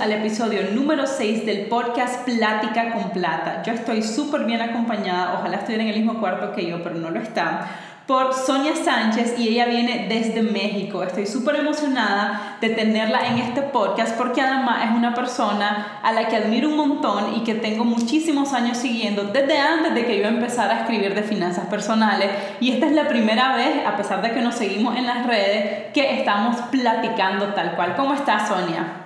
al episodio número 6 del podcast Plática con Plata. Yo estoy súper bien acompañada, ojalá estuviera en el mismo cuarto que yo, pero no lo está por Sonia Sánchez y ella viene desde México. Estoy súper emocionada de tenerla en este podcast porque además es una persona a la que admiro un montón y que tengo muchísimos años siguiendo desde antes de que yo empezara a escribir de finanzas personales. Y esta es la primera vez, a pesar de que nos seguimos en las redes, que estamos platicando tal cual. ¿Cómo estás, Sonia?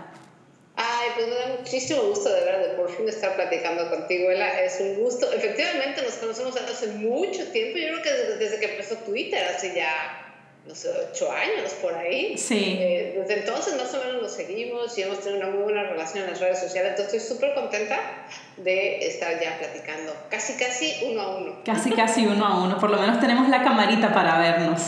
Ay, pues me da muchísimo gusto de verdad de por fin estar platicando contigo, Ela. Es un gusto. Efectivamente, nos conocemos hace mucho tiempo. Yo creo que desde, que empezó Twitter, hace ya, no sé, ocho años por ahí. Sí. Eh, desde entonces más o menos nos seguimos y hemos tenido una muy buena relación en las redes sociales. Entonces estoy súper contenta de estar ya platicando. Casi, casi uno a uno. Casi, casi uno a uno. Por lo menos tenemos la camarita para vernos.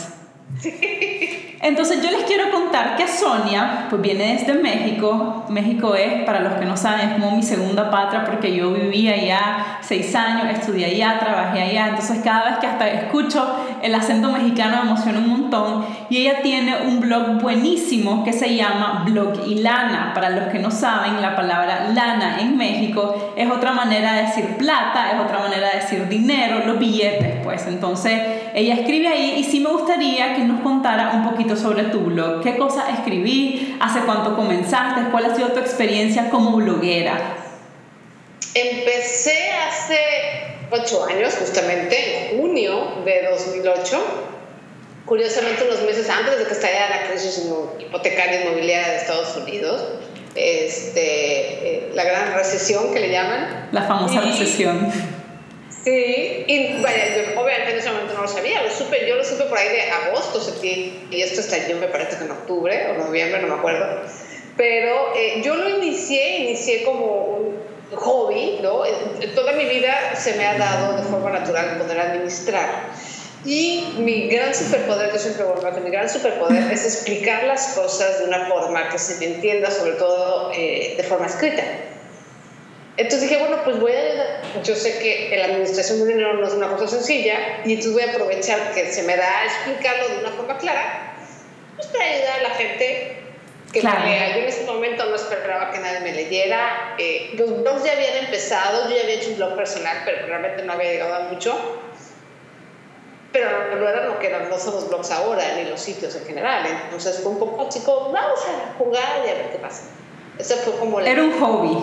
Entonces yo les quiero contar que Sonia pues viene desde México. México es, para los que no saben, es mi segunda patria porque yo viví allá seis años, estudié allá, trabajé allá. Entonces cada vez que hasta escucho el acento mexicano me emociona un montón. Y ella tiene un blog buenísimo que se llama Blog y Lana. Para los que no saben, la palabra lana en México es otra manera de decir plata, es otra manera de decir dinero, los billetes pues. Entonces ella escribe ahí y sí me gustaría que nos contara un poquito sobre tu blog. ¿Qué cosas escribí? ¿Hace cuánto comenzaste? ¿Cuál ha sido tu experiencia como bloguera? Empecé hace ocho años, justamente, en junio de 2008. Curiosamente, unos meses antes de que estallara la crisis hipotecaria inmobiliaria de Estados Unidos, este, eh, la gran recesión que le llaman. La famosa recesión Sí, y vaya, yo obviamente en ese momento no lo sabía, lo supe, yo lo supe por ahí de agosto, septiembre, y esto estalló me parece que en octubre o noviembre, no me acuerdo. Pero eh, yo lo inicié, inicié como un hobby, ¿no? Toda mi vida se me ha dado de forma natural poder administrar. Y mi gran superpoder, yo siempre vuelvo a que mi gran superpoder es explicar las cosas de una forma que se me entienda, sobre todo eh, de forma escrita. Entonces dije, bueno, pues voy a Yo sé que la administración de dinero no es una cosa sencilla y entonces voy a aprovechar que se me da a explicarlo de una forma clara, pues para ayudar a la gente que me lea. Yo en ese momento no esperaba que nadie me leyera. Eh, los blogs ya habían empezado, yo ya había hecho un blog personal, pero realmente no había llegado a mucho. Pero no era lo que eran, no son los blogs ahora, ni los sitios en general. Entonces fue un poco, chicos, vamos a jugar y a ver qué pasa. Eso fue como... Era un hobby.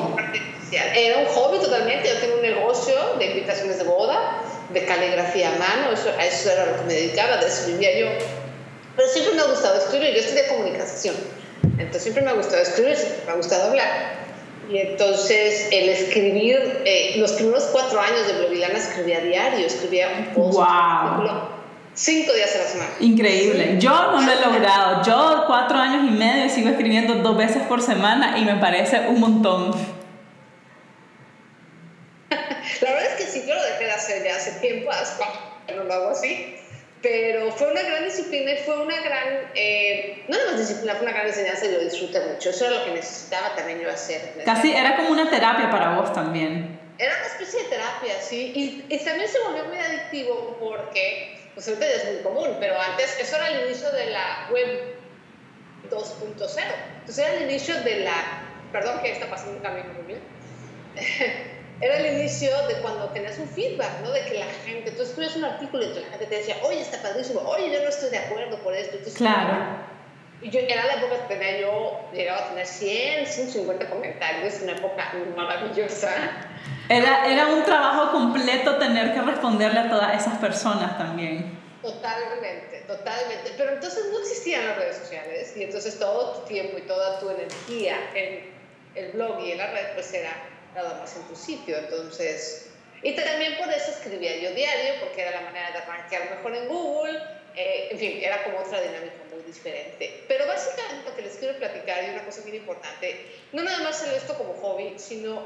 Era un hobby totalmente. Yo tenía un negocio de invitaciones de boda, de caligrafía a mano, eso, a eso era lo que me dedicaba, de eso vivía yo. Pero siempre me ha gustado escribir, yo estudié comunicación. Entonces siempre me ha gustado escribir, siempre me ha gustado hablar. Y entonces el escribir, eh, los primeros cuatro años de Blovilana escribía diario, escribía un post. ¡Wow! Cinco días a la semana. Increíble. Yo no lo he logrado. Yo cuatro años y medio sigo escribiendo dos veces por semana y me parece un montón. La verdad es que sí, yo lo dejé de hacer ya hace tiempo, no lo hago así, pero fue una gran disciplina y fue una gran, eh, no más disciplina, fue una gran enseñanza y lo disfruté mucho. Eso era lo que necesitaba también yo hacer. Casi era como una terapia para vos también. Era una especie de terapia, sí, y, y también se volvió muy adictivo porque, pues ahorita ya es muy común, pero antes, eso era el inicio de la web 2.0. Entonces era el inicio de la, perdón que está pasando un cambio muy bien era el inicio de cuando tenías un feedback, ¿no? De que la gente, tú escribes un artículo y la gente te decía, oye, está padrísimo, oye, yo no estoy de acuerdo por esto. claro. Y yo, era la época que tenía yo, llegaba a tener 100, 150 comentarios, una época maravillosa. Era, era un trabajo completo tener que responderle a todas esas personas también. Totalmente, totalmente. Pero entonces no existían las redes sociales y entonces todo tu tiempo y toda tu energía en el blog y en la red pues era nada más en tu sitio. Entonces, y también por eso escribía yo diario, porque era la manera de arrancar mejor en Google. Eh, en fin, era como otra dinámica muy diferente. Pero básicamente lo que les quiero platicar, y una cosa muy importante, no nada más hacer esto como hobby, sino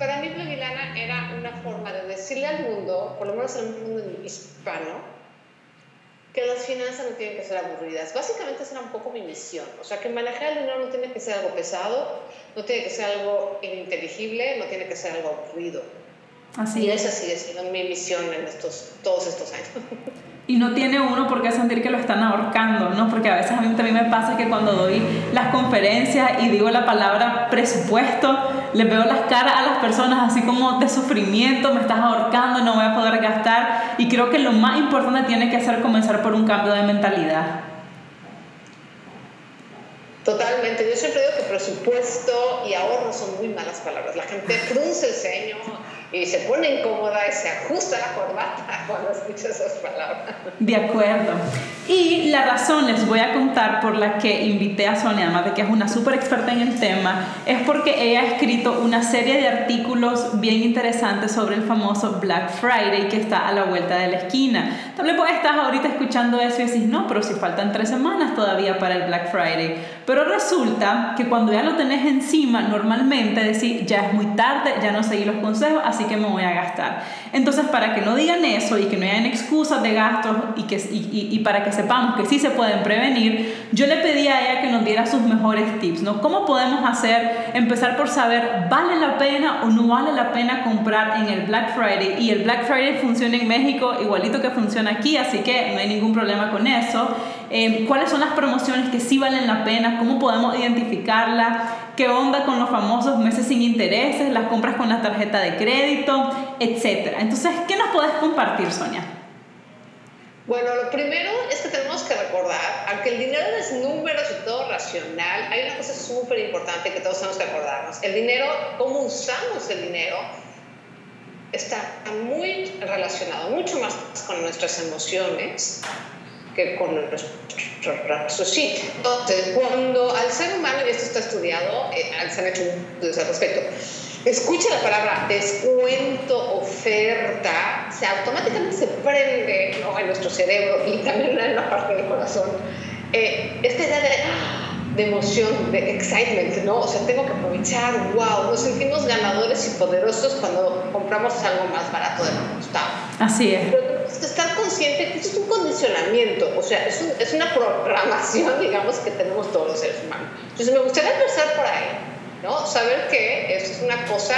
para mí Blogilana era una forma de decirle al mundo, por lo menos al mundo hispano, que las finanzas no tienen que ser aburridas. Básicamente esa era un poco mi misión. O sea, que manejar el dinero no tiene que ser algo pesado, no tiene que ser algo ininteligible, no tiene que ser algo aburrido. Así y esa sigue siendo mi misión en estos, todos estos años. y no tiene uno por qué sentir que lo están ahorcando, ¿no? Porque a veces a mí también me pasa que cuando doy las conferencias y digo la palabra presupuesto, les veo las caras a las personas así como de sufrimiento, me estás ahorcando, no voy a poder gastar. Creo que lo más importante tiene que ser comenzar por un cambio de mentalidad. Totalmente. Yo siempre digo que presupuesto y ahorro son muy malas palabras. La gente frunce el ceño y se pone incómoda y se ajusta la corbata cuando escucha esas palabras. De acuerdo. Y la razón les voy a contar por la que invité a Sonia, además de que es una súper experta en el tema, es porque ella ha escrito una serie de artículos bien interesantes sobre el famoso Black Friday que está a la vuelta de la esquina. Tal vez estás ahorita escuchando eso y decís, no, pero si faltan tres semanas todavía para el Black Friday. Pero resulta que cuando ya lo tenés encima, normalmente decís, ya es muy tarde, ya no seguí los consejos, que me voy a gastar. Entonces, para que no digan eso y que no hayan excusas de gastos y, que, y, y, para que sepamos que sí se pueden prevenir, yo le pedí a ella que nos diera sus mejores tips, ¿no? ¿Cómo podemos hacer, empezar por saber, ¿vale la pena o no vale la pena comprar en el Black Friday? Y el Black Friday funciona en México igualito que funciona aquí, así que no hay ningún problema con eso. Eh, ¿Cuáles son las promociones que sí valen la pena? ¿Cómo podemos identificarla? ¿Qué onda con los famosos meses sin intereses, las compras con la tarjeta de crédito, etcétera? Entonces, ¿qué nos puedes compartir, Sonia? Bueno, lo primero es que tenemos que recordar, aunque el dinero es números y todo racional, hay una cosa súper importante que todos tenemos que acordarnos. El dinero, cómo usamos el dinero, está muy relacionado mucho más con nuestras emociones que con nuestro raciocinio. Entonces, cuando al ser humano, y esto está estudiado, eh, se han hecho estudios al respecto, escucha la palabra descuento, oferta, se automáticamente se prende en nuestro cerebro y también en la parte del corazón eh, esta idea de, de, emoción, de excitement, ¿no? O sea, tengo que aprovechar, wow, nos sentimos ganadores y poderosos cuando compramos algo más barato de lo que costaba. Así es. Pero tenemos que estar consciente que esto es un condicionamiento, o sea, es, un, es una programación, digamos, que tenemos todos los seres humanos. Entonces, me gustaría empezar por ahí ¿no? Saber que eso es una cosa,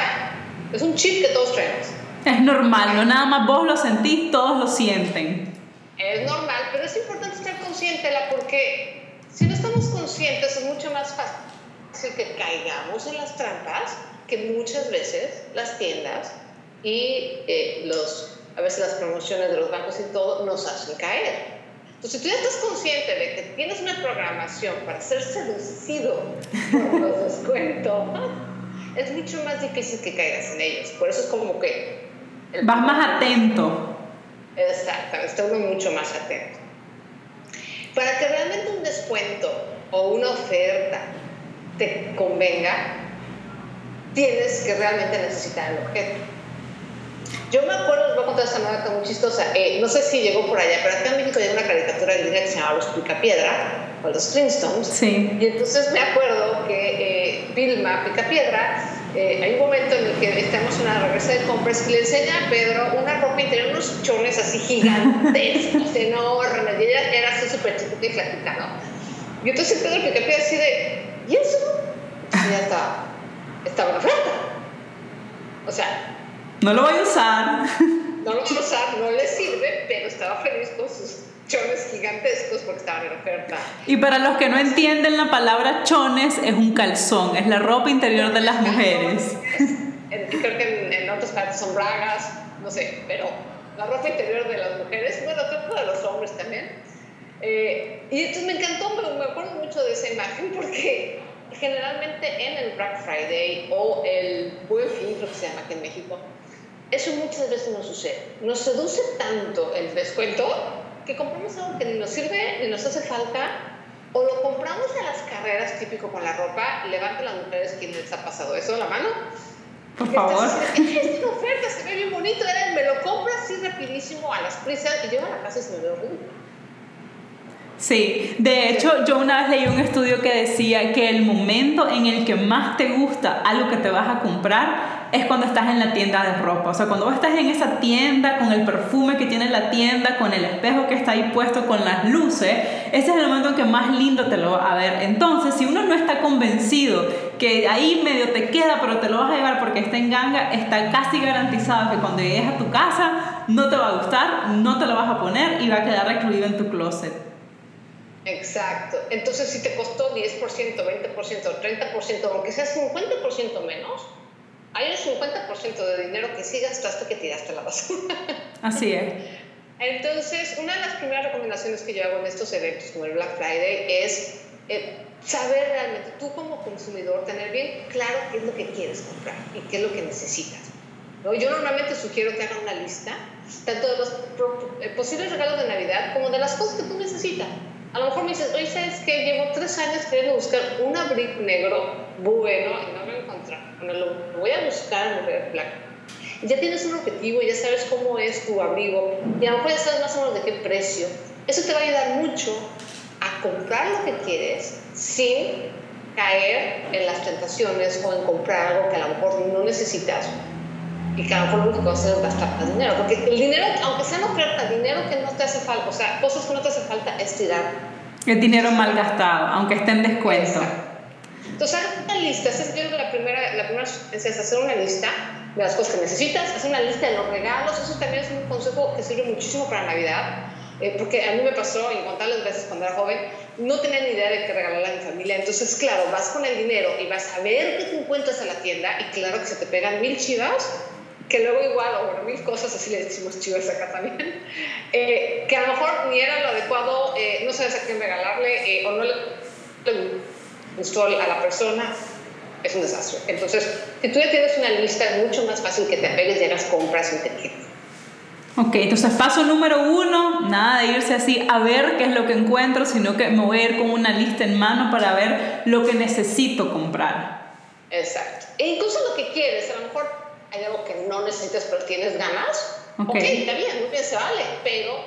es un chip que todos traemos. Es normal, no nada más vos lo sentís, todos lo sienten. Es normal, pero es importante estar consciente, porque si no estamos conscientes es mucho más fácil que caigamos en las trampas que muchas veces las tiendas y eh, los, a veces las promociones de los bancos y todo nos hacen caer. Entonces, si tú ya estás consciente de que tienes una programación para ser seducido por los descuentos, es mucho más difícil que caigas en ellos. Por eso es como que... Vas más atento. Exacto, está uno mucho más atento. Para que realmente un descuento o una oferta te convenga, tienes que realmente necesitar el objeto. Yo me acuerdo, les voy a contar esta anécdota muy chistosa. Eh, no sé si llegó por allá, pero acá en México hay una caricatura de que se llamaba Los Picapiedra, o Los Flintstones. Sí. Y entonces me acuerdo que eh, Vilma Picapiedra, eh, hay un momento en el que estamos en una regresa de compras y le enseña a Pedro una ropa interior, unos chones así gigantescos, enormes. Y ella era así súper chiquita y flaquita, ¿no? Y entonces Pedro Picapiedra así de, ¿y eso? Y ya estaba, estaba en oferta. O sea, no lo voy a usar. No lo voy a usar, no le sirve, pero estaba feliz con sus chones gigantescos porque estaban en oferta. Y para los que no entienden la palabra chones, es un calzón, es la ropa interior de las mujeres. creo que en, otras partes son bragas, no sé, pero la ropa interior de las mujeres, bueno, creo que de los hombres también. Eh, y entonces me encantó, me, me acuerdo mucho de esa imagen porque generalmente en el Black Friday o el Buen Fin, creo que se llama aquí en México, eso muchas veces no sucede. Nos seduce tanto el descuento que compramos algo que ni nos sirve ni nos hace falta o lo compramos a las carreras, típico con la ropa. Levanten las mujeres quien les ha pasado eso, la mano. Por favor. es una oferta, se ve bien bonito. me lo compro así rapidísimo a las prisas y llego a la casa y se me ve horrible. Sí, de hecho yo una vez leí un estudio que decía que el momento en el que más te gusta algo que te vas a comprar es cuando estás en la tienda de ropa. O sea, cuando estás en esa tienda con el perfume que tiene la tienda, con el espejo que está ahí puesto, con las luces, ese es el momento en que más lindo te lo va a ver. Entonces, si uno no está convencido que ahí medio te queda, pero te lo vas a llevar porque está en ganga, está casi garantizado que cuando llegues a tu casa no te va a gustar, no te lo vas a poner y va a quedar recluido en tu closet. Exacto. Entonces, si te costó 10%, 20%, 30%, aunque sea 50% menos, hay un 50% de dinero que sí gastaste que tiraste a la basura. Así es. Entonces, una de las primeras recomendaciones que yo hago en estos eventos como el Black Friday es eh, saber realmente, tú como consumidor, tener bien claro qué es lo que quieres comprar y qué es lo que necesitas. ¿no? Yo normalmente sugiero que hagan una lista, tanto de los eh, posibles regalos de Navidad como de las cosas que tú necesitas. A lo mejor me dices, oye, ¿sabes qué? Llevo tres años queriendo buscar un abrigo negro bueno y no. Bueno, lo voy a buscar en el Black ya tienes un objetivo, ya sabes cómo es tu abrigo y a lo mejor ya sabes más o menos de qué precio. Eso te va a ayudar mucho a comprar lo que quieres sin caer en las tentaciones o en comprar algo que a lo mejor no necesitas y que a lo mejor lo único que vas a hacer es gastar más dinero. Porque el dinero, aunque sea no oferta, dinero que no te hace falta, o sea, cosas que no te hace falta es tirar. El dinero mal gastado, aunque esté en descuento. Entonces, haz una lista. Esa es la primera, la primera es hacer una lista de las cosas que necesitas, hacer una lista de los regalos. Eso también es un consejo que sirve muchísimo para Navidad. Eh, porque a mí me pasó incontables veces cuando era joven, no tenía ni idea de qué regalarle a mi familia. Entonces, claro, vas con el dinero y vas a ver qué te encuentras en la tienda y claro que se te pegan mil chivas que luego igual, o bueno, mil cosas, así le decimos chivas acá también, eh, que a lo mejor ni era lo adecuado, eh, no sabes a quién regalarle o no le, gustó a la persona, es un desastre. Entonces, si tú ya tienes una lista, es mucho más fácil que te apegues y hagas compras inteligentes. Ok, entonces paso número uno, nada de irse así a ver qué es lo que encuentro, sino que me voy a ir con una lista en mano para ver lo que necesito comprar. Exacto. E incluso lo que quieres, a lo mejor hay algo que no necesitas pero tienes ganas. Ok, okay está bien, muy bien, se vale, pero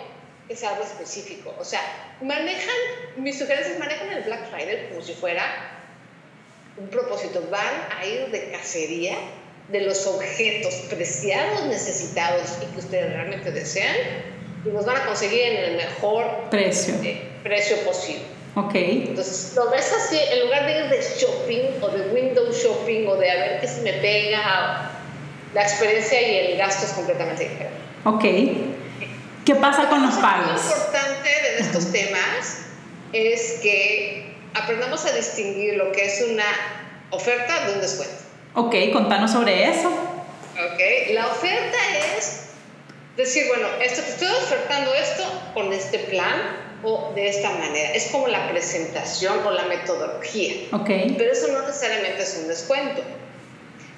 sea algo específico. O sea, manejan, mis sugerencias manejan el Black Friday como si fuera un propósito. Van a ir de cacería de los objetos preciados, necesitados y que ustedes realmente desean y los van a conseguir en el mejor precio, eh, precio posible. Ok. Entonces, lo ves así, en lugar de ir de shopping o de window shopping o de a ver qué se me pega, la experiencia y el gasto es completamente diferente. Ok. ¿Qué pasa con los pagos? Lo importante de estos temas es que aprendamos a distinguir lo que es una oferta de un descuento. Ok, contanos sobre eso. Ok, la oferta es decir, bueno, esto, te estoy ofertando esto con este plan o de esta manera. Es como la presentación o la metodología. Ok. Pero eso no necesariamente es un descuento.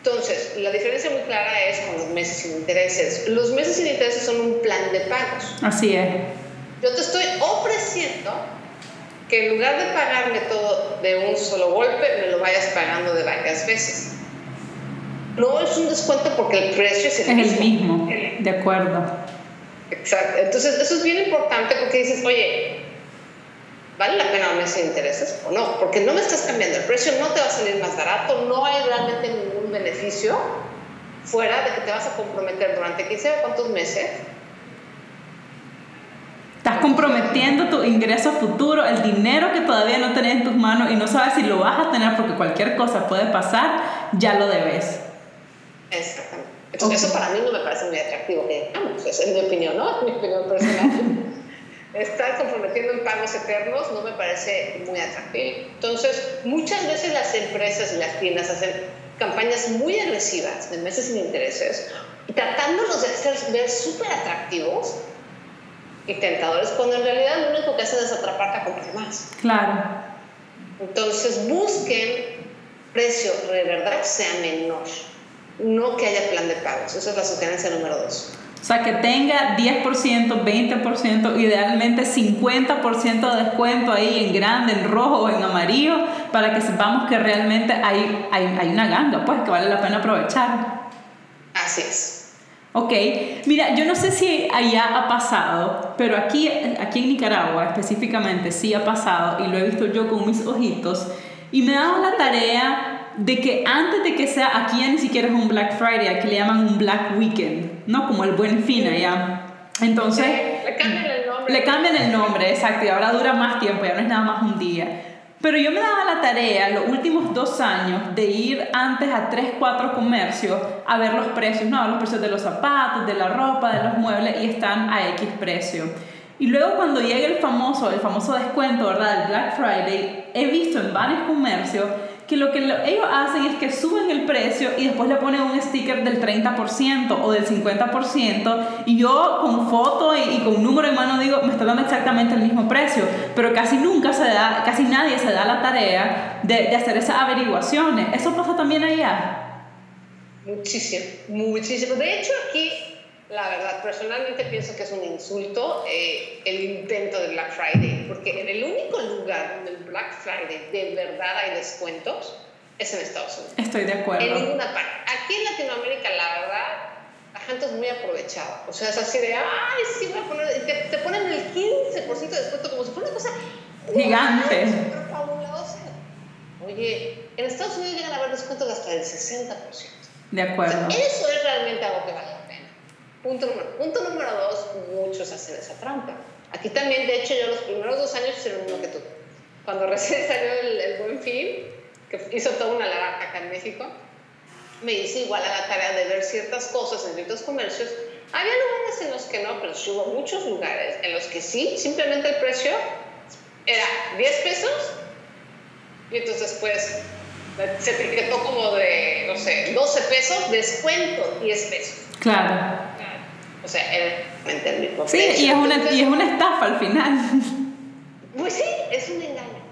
Entonces, la diferencia muy clara es con los meses sin intereses. Los meses sin intereses son un plan de pagos. Así es. Yo te estoy ofreciendo que en lugar de pagarme todo de un solo golpe, me lo vayas pagando de varias veces. No es un descuento porque el precio es el es mismo. el mismo, de acuerdo. Exacto. Entonces, eso es bien importante porque dices, oye, ¿vale la pena un mes sin intereses o no? Porque no me estás cambiando el precio, no te va a salir más barato, no hay realmente ningún beneficio fuera de que te vas a comprometer durante 15 o cuántos meses Estás comprometiendo tu ingreso futuro, el dinero que todavía no tenés en tus manos y no sabes si lo vas a tener porque cualquier cosa puede pasar, ya lo debes. Exactamente. Entonces, eso para mí no me parece muy atractivo, que vamos, es mi opinión, ¿no? Es mi opinión personal. Estar comprometiendo en pagos eternos no me parece muy atractivo. Entonces, muchas veces las empresas y las tiendas hacen campañas muy agresivas de meses sin intereses, tratándolos de hacer ver súper atractivos y tentadores, cuando en realidad lo único que hacen es atraparte a comprar más. Claro. Entonces, busquen precio de verdad sea menor no que haya plan de pagos. Esa es la sugerencia número dos. O sea, que tenga 10%, 20%, idealmente 50% de descuento ahí en grande, en rojo o en amarillo, para que sepamos que realmente hay, hay, hay una ganga, pues, que vale la pena aprovechar. Así es. Ok, mira, yo no sé si allá ha pasado, pero aquí, aquí en Nicaragua específicamente sí ha pasado y lo he visto yo con mis ojitos y me ha dado la tarea de que antes de que sea, aquí ya ni siquiera es un Black Friday, aquí le llaman un Black Weekend, ¿no? Como el buen fin allá. Entonces... le cambian el nombre. Le cambian el nombre, exacto, y ahora dura más tiempo, ya no es nada más un día. Pero yo me daba la tarea los últimos dos años de ir antes a tres, cuatro comercios a ver los precios, ¿no? Los precios de los zapatos, de la ropa, de los muebles, y están a X precio. Y luego cuando llega el famoso, el famoso descuento, ¿verdad? El Black Friday, he visto en varios comercios que lo que ellos hacen es que suben el precio y después le ponen un sticker del 30% o del 50% y yo con foto y, con número en mano digo, me está dando exactamente el mismo precio, pero casi nunca se da, casi nadie se da la tarea de hacer esas averiguaciones. ¿Eso pasa también allá? Muchísimo, muchísimo. De hecho, aquí la verdad, personalmente pienso que es un insulto eh, el intento de Black Friday, porque en el único lugar donde el Black Friday de verdad hay descuentos es en Estados Unidos. Estoy de acuerdo. En ninguna parte. Aquí en Latinoamérica, la verdad, la gente es muy aprovechada. O sea, es así de, ay, sí, voy a poner, te, te ponen el 15% de descuento como si fuera una cosa gigante. fabulosa. Oye, en Estados Unidos llegan a haber descuentos hasta del 60%. De acuerdo. eso es realmente algo que vale Punto número, punto número dos, muchos hacen esa trampa. Aquí también, de hecho, yo los primeros dos años hice lo mismo que tú. Cuando recién salió el, Buen Fin, que hizo toda una larga acá en México, me hice igual a la tarea de ver ciertas cosas en ciertos comercios. Había lugares en los que no, pero sí hubo muchos lugares en los que sí, simplemente el precio era 10 pesos y entonces pues se etiquetó como de, no sé, 12 pesos, descuento 10 pesos. Claro. O sea, era el mismo Sí, y es, una, y es una estafa al final. Pues sí, es un engaño.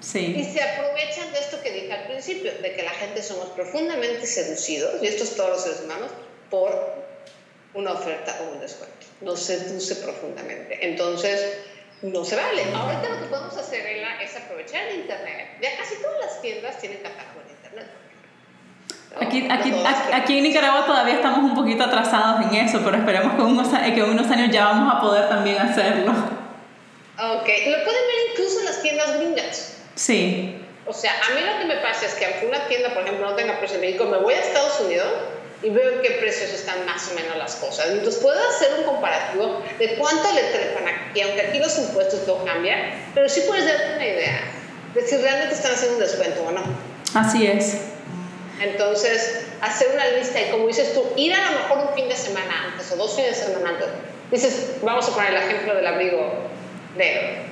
Sí. Y se aprovechan de esto que dije al principio, de que la gente somos profundamente seducidos, y esto es todos los seres humanos, por una oferta o un descuento. Nos seduce profundamente. Entonces, no se vale. Ahorita lo que podemos hacer es aprovechar el Internet. Ya casi todas las tiendas tienen catálogo en Internet. Aquí, aquí, aquí, en Nicaragua todavía estamos un poquito atrasados en eso, pero esperemos que, unos, que en unos años ya vamos a poder también hacerlo. Ok, lo pueden ver incluso en las tiendas gringas. Sí. O sea, a mí lo que me pasa es que aunque una tienda, por ejemplo, no tenga precio en México, me voy a Estados Unidos y veo en qué precios están más o menos las cosas. Entonces puedo hacer un comparativo de cuánto le trepan aquí, aunque aquí los impuestos no cambian, pero sí puedes darte una idea de si realmente están haciendo un descuento o no. Así es. Entonces, hacer una lista y como dices tú, ir a lo mejor un fin de semana antes o dos fines de semana antes. Dices, vamos a poner el ejemplo del abrigo negro.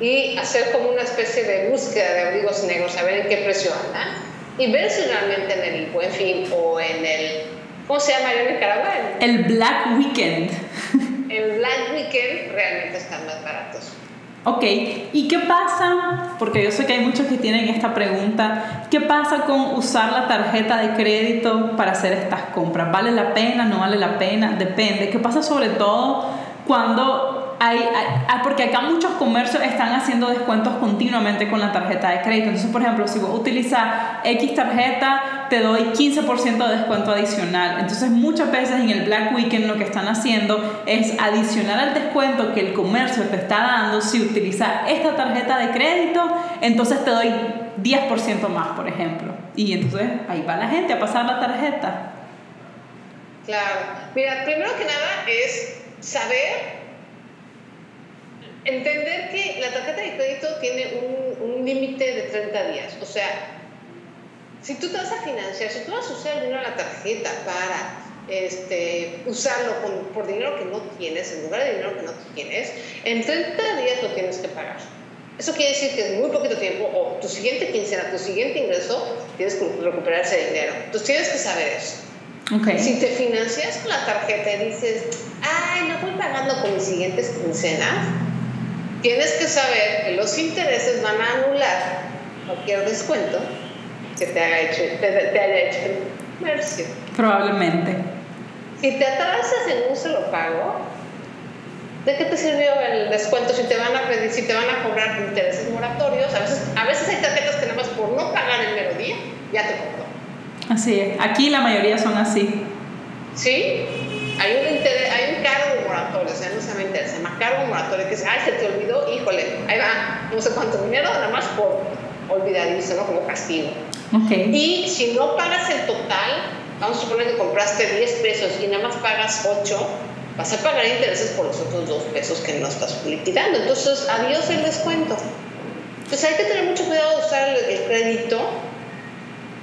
Y hacer como una especie de búsqueda de abrigos negros, a ver en qué precio andan. Y ver si realmente en el Buen Fin o en el. ¿Cómo se llama en Nicaragua? El Black Weekend. El Black Weekend realmente están más baratos. Ok, ¿y qué pasa? Porque yo sé que hay muchos que tienen esta pregunta. ¿Qué pasa con usar la tarjeta de crédito para hacer estas compras? ¿Vale la pena? ¿No vale la pena? Depende. ¿Qué pasa sobre todo cuando hay, ah, porque acá muchos comercios están haciendo descuentos continuamente con la tarjeta de crédito. Entonces, por ejemplo, si vos utilizas X tarjeta, te doy 15% de descuento adicional. Entonces, muchas veces en el Black Weekend lo que están haciendo es adicionar al descuento que el comercio te está dando. Si utilizas esta tarjeta de crédito, entonces te doy 10% más, por ejemplo. Y entonces ahí va la gente a pasar la tarjeta. Claro. Mira, primero que nada es saber entender que la tarjeta de crédito tiene un, un límite de 30 días. O sea, si tú te vas a financiar, si tú vas a usar dinero de la tarjeta para este, usarlo por dinero que no tienes, en lugar de dinero que no tienes, en 30 días lo tienes que pagar. Eso quiere decir que es muy poquito tiempo, o tu siguiente quincena, tu siguiente ingreso, tienes que recuperar ese dinero. Entonces tienes que saber eso. Okay. Si te financias con la tarjeta y dices, ay, no voy pagando con mis siguientes quincenas, tienes que saber que los intereses van a anular cualquier descuento que te, haya hecho, te, haya hecho el comercio. Probablemente. Si te atrasas en un solo pago, ¿de qué te sirvió el descuento si te van a pedir, si te van a cobrar intereses moratorios? A veces, a veces hay tarjetas que nada más por no pagar el mero día ya te cobró. Así es. Aquí la mayoría son así. ¿Sí? Hay un, hay un cargo o sea, no se llama interés, se llama cargo moratorio, que es, ay, se te olvidó, híjole, ahí va, no sé cuánto dinero, nada más por olvidadizo, ¿no? Como castigo. Y si no pagas el total, vamos a suponer que compraste 10 pesos y nada más pagas 8, vas a pagar intereses por los otros 2 pesos que no estás liquidando. Entonces, adiós el descuento. Entonces hay que tener mucho cuidado de usar el, crédito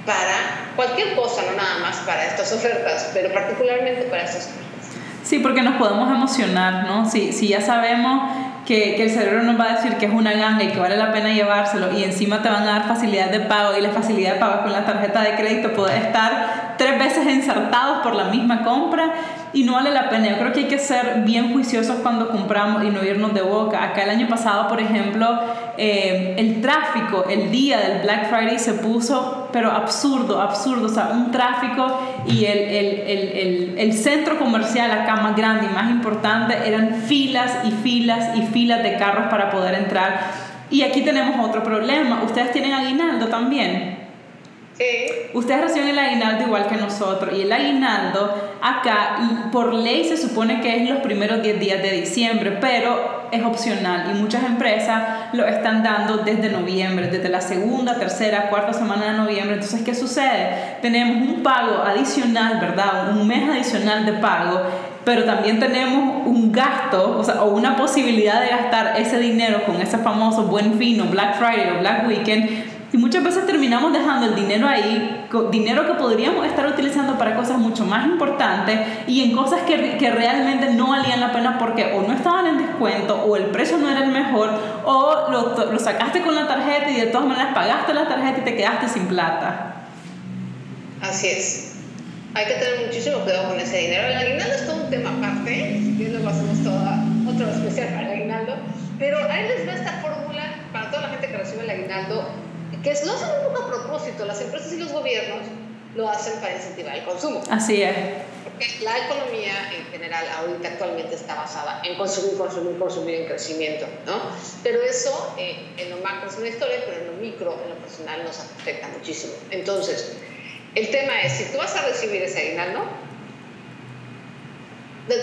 para cualquier cosa, no nada más para estas ofertas, pero particularmente para estas ofertas. Sí, porque nos podemos emocionar, ¿no? Si, ya sabemos que, que, el cerebro nos va a decir que es una ganga y que vale la pena llevárselo y encima te van a dar facilidad de pago y la facilidad de pago con la tarjeta de crédito puede estar tres veces ensartados por la misma compra y no vale la pena. Yo creo que hay que ser bien juiciosos cuando compramos y no irnos de boca. Acá el año pasado, por ejemplo, eh, el tráfico, el día del Black Friday se puso, pero absurdo, absurdo. O sea, un tráfico y el, el, el, el centro comercial acá más grande y más importante eran filas y filas y filas de carros para poder entrar. Y aquí tenemos otro problema. ¿Ustedes tienen aguinaldo también? Ustedes reciben el aguinaldo igual que nosotros y el aguinaldo acá por ley se supone que es los primeros 10 días de diciembre, pero es opcional y muchas empresas lo están dando desde noviembre, desde la segunda, tercera, cuarta semana de noviembre. Entonces, ¿qué sucede? Tenemos un pago adicional, ¿verdad? Un mes adicional de pago pero también tenemos un gasto, o o una posibilidad de gastar ese dinero con ese famoso buen fino, Black Friday o Black Weekend, y muchas veces terminamos dejando el dinero ahí, dinero que podríamos estar utilizando para cosas mucho más importantes y en cosas que, que realmente no valían la pena porque o no estaban en descuento o el precio no era el mejor o lo, lo sacaste con la tarjeta y de todas maneras pagaste la tarjeta y te quedaste sin plata. Así es. Hay que tener muchísimo cuidado con ese dinero. El aguinaldo es todo un tema aparte, si luego hacemos toda, otro especial para el aguinaldo, pero ahí les va esta fórmula para toda la gente que recibe el aguinaldo que no hacen un poco a propósito, las empresas y los gobiernos lo hacen para incentivar el consumo. Así es. Porque la economía en general ahorita actualmente está basada en consumir, consumir, consumir en crecimiento, ¿no? Pero eso eh, en lo macro es una historia, pero en lo micro, en lo personal nos afecta muchísimo. Entonces, el tema es, si tú vas a recibir ese aguinaldo,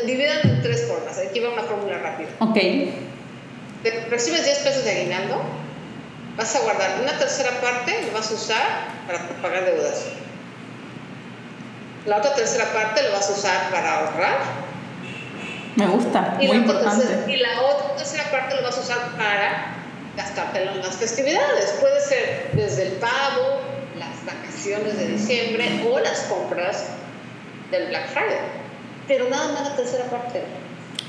dividan en tres formas. Aquí va una fórmula rápida. Ok. Recibes 10 pesos de aguinaldo, vas a guardar una tercera parte, lo vas a usar para pagar deudas. La otra tercera parte lo vas a usar para ahorrar. Me gusta, y muy la importante. y la otra tercera parte lo vas a usar para gastártelo en las festividades. Puede ser desde el pavo, las vacaciones de diciembre o las compras del Black Friday. Pero nada más la tercera parte.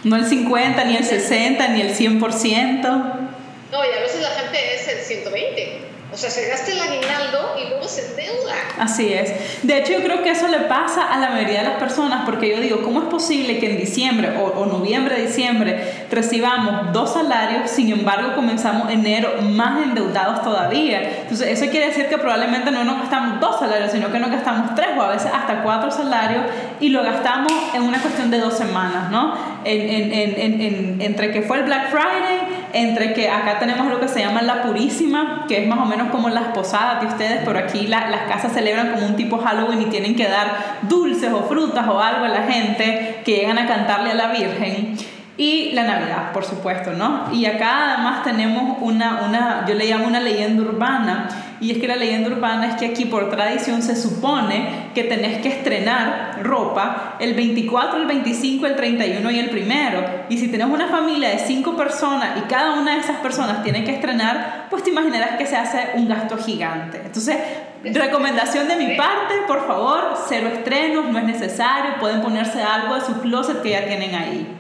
No el 50, ni el 60, ni el 100%. No, y a veces la gente es el 120. O sea, se gasta el aguinaldo y luego se endeuda. Así es. De hecho, yo creo que eso le pasa a la mayoría de las personas, porque yo digo, ¿cómo es posible que en diciembre o, o noviembre, diciembre recibamos dos salarios, sin embargo comenzamos enero más endeudados todavía? Entonces, eso quiere decir que probablemente no nos gastamos dos salarios, sino que nos gastamos tres o a veces hasta cuatro salarios y lo gastamos en una cuestión de dos semanas, ¿no? En, en, en, entre que fue el Black Friday, entre que acá tenemos lo que se llama la Purísima, que es más o menos como las posadas de ustedes, pero aquí las casas celebran como un tipo Halloween y tienen que dar dulces o frutas o algo a la gente que llegan a cantarle a la Virgen. Y la Navidad, por supuesto, ¿no? Y acá además tenemos una, una, yo le llamo una leyenda urbana, y es que la leyenda urbana es que aquí por tradición se supone que tenés que estrenar ropa el 24, el 25, el 31 y el primero. Y si tenés una familia de cinco personas y cada una de esas personas tiene que estrenar, pues te imaginarás que se hace un gasto gigante. Entonces, recomendación de mi parte, por favor, cero estrenos, no es necesario, pueden ponerse algo de su closet que ya tienen ahí.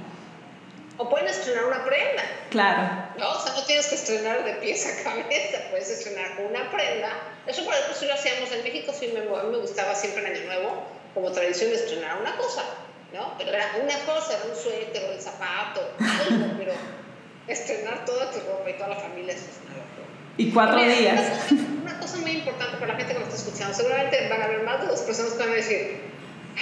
O pueden estrenar una prenda. Claro. ¿no? O sea, no tienes que estrenar de pies a cabeza, puedes estrenar una prenda. Eso por ejemplo sí lo hacíamos en México, sí me, me gustaba siempre en Año Nuevo, como tradición, estrenar una cosa, ¿no? Pero era una cosa, era un suéter el zapato, algo, pero estrenar toda tu ropa y toda la familia es una Y cuatro días. Una cosa, muy importante para la gente que nos está escuchando, seguramente van a haber más de dos personas que van a decir,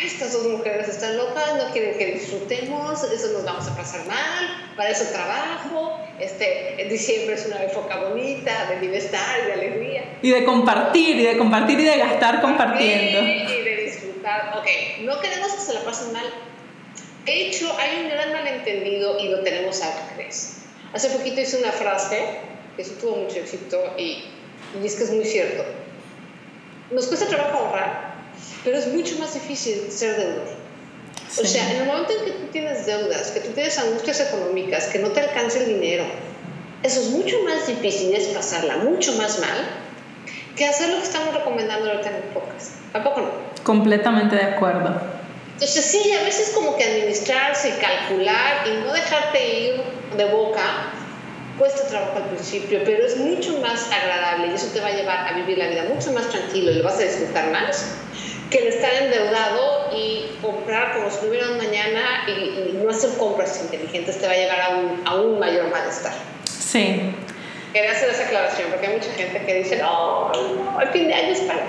estas dos mujeres están locas, no quieren que disfrutemos, eso nos vamos a pasar mal, para eso trabajo, este, en diciembre es una época bonita de bienestar y de alegría. Y de compartir, y de compartir y de gastar compartiendo. Y de disfrutar. Ok, no queremos que se la pasen mal. De hecho, hay un gran malentendido y lo tenemos al revés. Hace poquito hice una frase que eso tuvo mucho éxito y, y es que es muy cierto nos cuesta trabajo ahorrar, pero es mucho más difícil ser deudor. O sea, en el momento en que tú tienes deudas, que tú tienes angustias económicas, que no te alcanza el dinero, eso es mucho más difícil, es pasarla mucho más mal que hacer lo que estamos recomendando ahorita en el podcast. ¿Tampoco no? Completamente de acuerdo. Entonces sí, a veces como que administrarse y calcular y no dejarte ir de boca cuesta trabajo al principio, pero es mucho más agradable y eso te va a llevar a vivir la vida mucho más tranquilo y lo vas a disfrutar más que el estar endeudado y comprar como si no hubiera un mañana y, no hacer compras inteligentes te va a llevar a un, a un mayor malestar. Sí. Quería hacer esa aclaración porque hay mucha gente que dice, no, no al fin de año es para...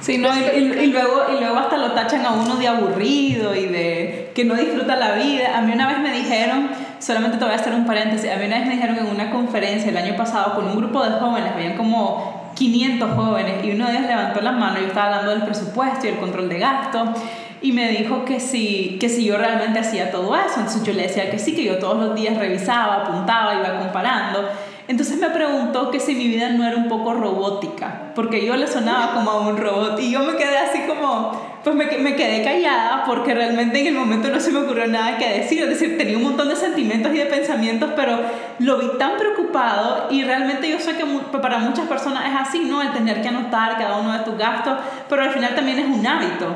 Sí, no, y, y, luego, y luego hasta lo tachan a uno de aburrido y de que no disfruta la vida. A mí una vez me dijeron, solamente te voy a hacer un paréntesis, a mí una vez me dijeron en una conferencia el año pasado con un grupo de jóvenes, habían como 500 jóvenes y uno de ellos levantó la mano, yo estaba hablando del presupuesto y el control de gasto y me dijo que si, que si yo realmente hacía todo eso, entonces yo le decía que sí, que yo todos los días revisaba, apuntaba, iba comparando. Entonces me preguntó que si mi vida no era un poco robótica, porque yo le sonaba como a un robot y yo me quedé así como, pues me, me, quedé callada porque realmente en el momento no se me ocurrió nada que decir, es decir, tenía un montón de sentimientos y de pensamientos, pero lo vi tan preocupado y realmente yo sé que para muchas personas es así, ¿no? El tener que anotar cada uno de tus gastos, pero al final también es un hábito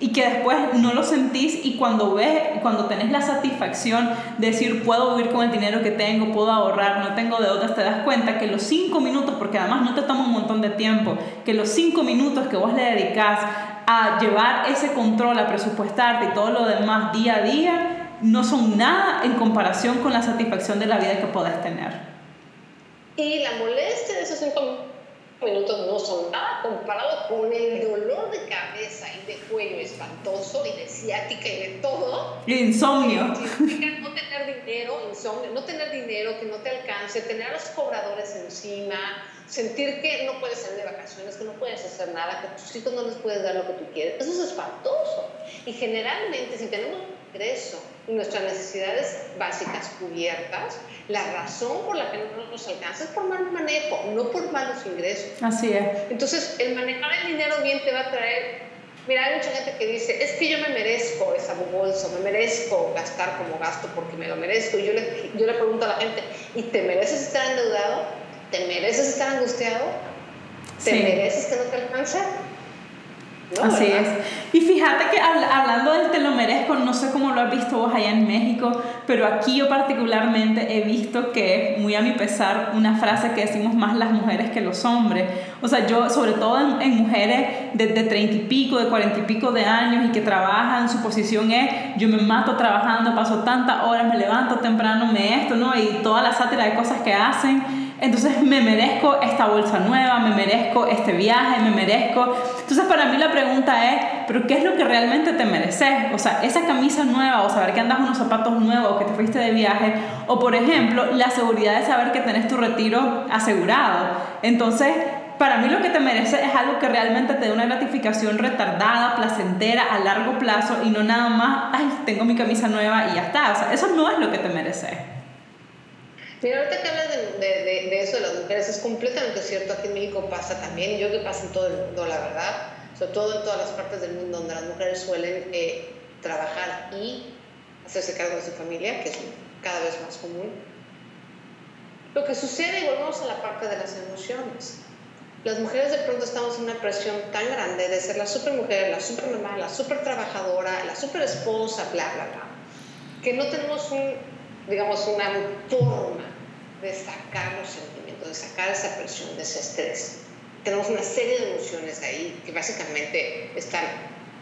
y que después no lo sentís y cuando ves, cuando tenés la satisfacción de decir puedo vivir con el dinero que tengo, puedo ahorrar, no tengo deudas, te das cuenta que los cinco minutos, porque además no te toma un montón de tiempo, que los cinco minutos que vos le dedicás a llevar ese control, a presupuestarte y todo lo demás día a día, no son nada en comparación con la satisfacción de la vida que podés tener. Y la molestia de esos cinco minutos no son nada comparado con el dolor de cabeza y de cuello espantoso y de ciática y de todo. Y insomnio. No tener dinero, insomnio, no tener dinero que no te alcance, tener a los cobradores encima, sentir que no puedes salir de vacaciones, que no puedes hacer nada, que a tus hijos no les puedes dar lo que tú quieres. Eso es espantoso. Y generalmente si tenemos ingreso nuestras necesidades básicas cubiertas, la razón por la que no nos alcanza es por mal manejo, no por malos ingresos. Así es. Entonces, el manejar el dinero bien te va a traer... Mira, hay mucha gente que dice, es que yo me merezco esa bolsa, me merezco gastar como gasto porque me lo merezco. Y yo le, yo le pregunto a la gente, ¿y te mereces estar endeudado? ¿Te mereces estar angustiado? ¿Te mereces que no te alcance? Así es. Y fíjate que hablando del te lo merezco, no sé cómo lo has visto vos allá en México, pero aquí yo particularmente he visto que, muy a mi pesar, una frase que decimos más las mujeres que los hombres. O sea, yo, sobre todo en, mujeres de, de 30 y pico, de 40 y pico de años y que trabajan, su posición es, yo me mato trabajando, paso tantas horas, me levanto temprano, me esto, ¿no? Y toda la sátira de cosas que hacen entonces me merezco esta bolsa nueva, me merezco este viaje, me merezco. Entonces para mí la pregunta es, ¿pero qué es lo que realmente te mereces? O sea, esa camisa nueva o saber que andas unos zapatos nuevos o que te fuiste de viaje. O por ejemplo, la seguridad de saber que tenés tu retiro asegurado. Entonces, para mí lo que te mereces es algo que realmente te dé una gratificación retardada, placentera, a largo plazo y no nada más, ay, tengo mi camisa nueva y ya está. O sea, eso no es lo que te mereces. Mira, ahorita que hablas de, de, de, eso de las mujeres, es completamente cierto, aquí en México pasa también, yo que pasa en todo el mundo, la verdad, sobre todo en todas las partes del mundo donde las mujeres suelen eh, trabajar y hacerse cargo de su familia, que es cada vez más común. Lo que sucede, y volvemos a la parte de las emociones, las mujeres de pronto estamos en una presión tan grande de ser la super mujer, la super mamá, la super trabajadora, la super esposa, bla, bla, bla, que no tenemos un digamos, una forma de sacar los sentimientos, de sacar esa presión, de ese estrés. Tenemos una serie de emociones ahí que básicamente están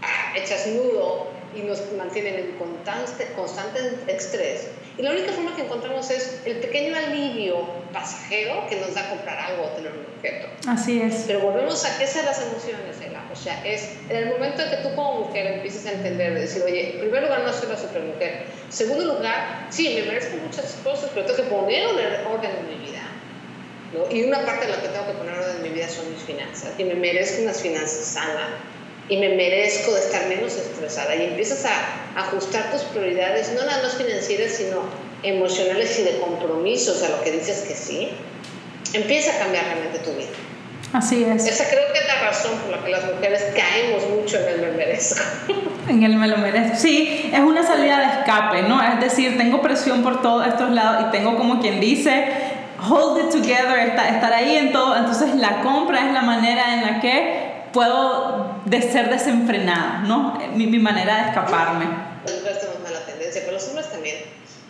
ah, hechas nudo y nos mantienen en constante, constante estrés. Y la única forma que encontramos es el pequeño alivio pasajero que nos da comprar algo o tener un objeto. Así es. Pero volvemos a qué son las emociones, Ela. O sea, es en el momento en que tú como mujer empiezas a entender, de decir, oye, en primer lugar no soy la supermujer. Segundo lugar, sí, me merezco muchas cosas, pero tengo que poner orden en mi vida. ¿no? Y una parte de lo que tengo que poner orden en mi vida son mis finanzas. Y me merezco unas finanzas sanas y me merezco de estar menos estresada y empiezas a ajustar tus prioridades, no nada más financieras, sino emocionales y de compromisos a lo que dices que sí, empieza a cambiar realmente tu vida. Así es. Esa creo que es la razón por la que las mujeres caemos mucho en el me merezco. En el me lo merezco. Sí, es una salida de escape, ¿no? Es decir, tengo presión por todos estos lados y tengo como quien dice, hold it together, estar ahí en todo. Entonces la compra es la manera en la que puedo de ser desenfrenada, ¿no? Mi, mi manera de escaparme. Las mujeres tenemos mala tendencia, pero los hombres también.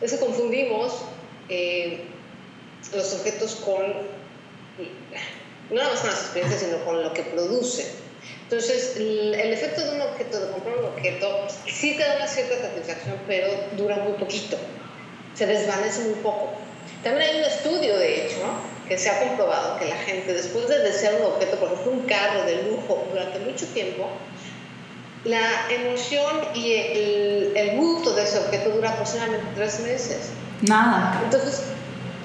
Es que confundimos eh, los objetos con, no nada más con las experiencias, sino con lo que produce. Entonces, el, el, efecto de un objeto, de comprar un objeto, sí te da una cierta satisfacción, pero dura muy poquito, se desvanece muy poco. También hay un estudio, de hecho, que se ha comprobado que la gente, después de desear un objeto, por ejemplo, un carro de lujo, durante mucho tiempo, la emoción y el, el gusto de ese objeto dura aproximadamente tres meses. Nada. Entonces,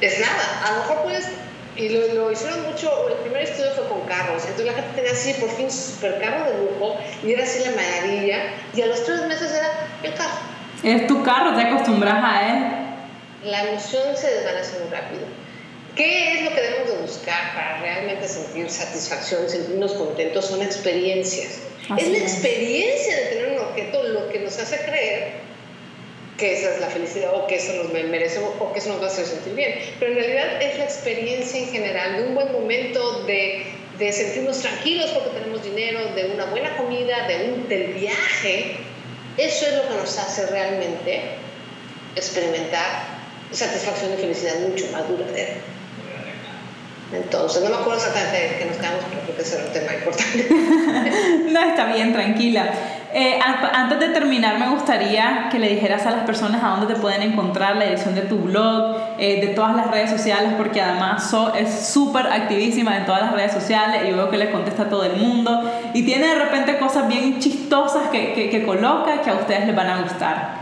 es nada. A lo mejor puedes, y lo, lo, hicieron mucho, el primer estudio fue con carros, entonces la gente tenía así por fin su supercarro de lujo y era así la maravilla, y a los tres meses era el carro. Es tu carro, te acostumbras a él. La emoción se desvanece muy rápido. ¿Qué es lo que debemos de buscar para realmente sentir satisfacción, sentirnos contentos? Son experiencias. Así es la experiencia de tener un objeto lo que nos hace creer que esa es la felicidad o que eso nos merecemos o que eso nos va a hacer sentir bien. Pero en realidad es la experiencia en general de un buen momento, de, de sentirnos tranquilos porque tenemos dinero, de una buena comida, de un, del viaje. Eso es lo que nos hace realmente experimentar satisfacción y felicidad mucho más duradera. Entonces, no me acuerdo exactamente que nos quedamos, pero creo que ese era un tema importante. no, está bien, tranquila. Eh, antes de terminar, me gustaría que le dijeras a las personas a dónde te pueden encontrar la edición de tu blog, eh, de todas las redes sociales, porque además So es súper activísima en todas las redes sociales y veo que le contesta a todo el mundo y tiene de repente cosas bien chistosas que, que, que coloca que a ustedes les van a gustar.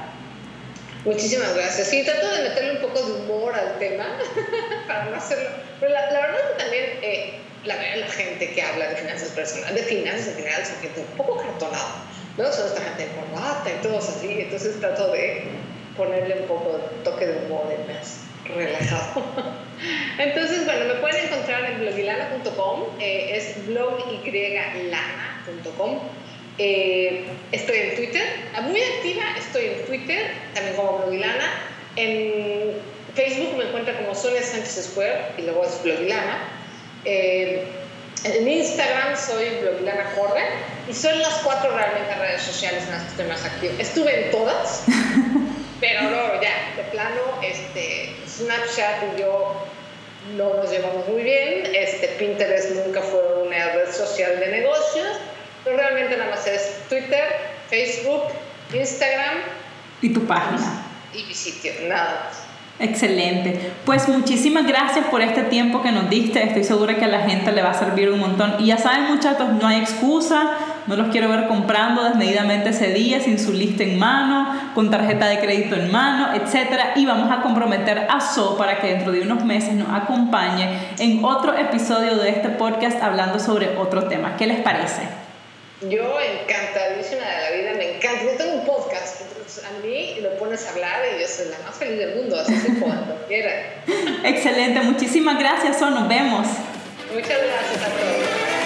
Muchísimas gracias. Sí, trato de meterle un poco de humor al tema para no hacerlo. Pero la, verdad es que también eh, la la gente que habla de finanzas personales, de finanzas en general, son gente un poco cartonada. ¿no? Son esta gente de corbata y todos así. Entonces trato de ponerle un poco de toque de humor y más relajado. Entonces, bueno, me pueden encontrar en blogilana.com, eh, es blogyLana.com. Eh, estoy en Twitter, muy activa, estoy en Twitter, también como Blogilana. En Facebook me encuentra como Sonia Sánchez Square y luego es Blogilana. Eh, en Instagram soy Blogilana Corre y son las cuatro realmente redes sociales en las que estoy más activa. Estuve en todas, pero no, ya, de plano, este, Snapchat y yo no nos llevamos muy bien. Este, Pinterest nunca fue una red social de negocios pero realmente nada más es Twitter, Facebook, Instagram. Y tu página. Y mi sitio, nada más. Excelente. Pues muchísimas gracias por este tiempo que nos diste. Estoy segura que a la gente le va a servir un montón. Y ya saben muchachos, no hay excusa. No los quiero ver comprando desmedidamente ese día sin su lista en mano, con tarjeta de crédito en mano, etc. Y vamos a comprometer a So para que dentro de unos meses nos acompañe en otro episodio de este podcast hablando sobre otro tema. ¿Qué les parece? Yo encantadísima de la vida, me encanta. Yo tengo un podcast, entonces a mí me pones a hablar y yo soy la más feliz del mundo, así que cuando quiera. Excelente, muchísimas gracias, So, nos vemos. Muchas gracias a todos.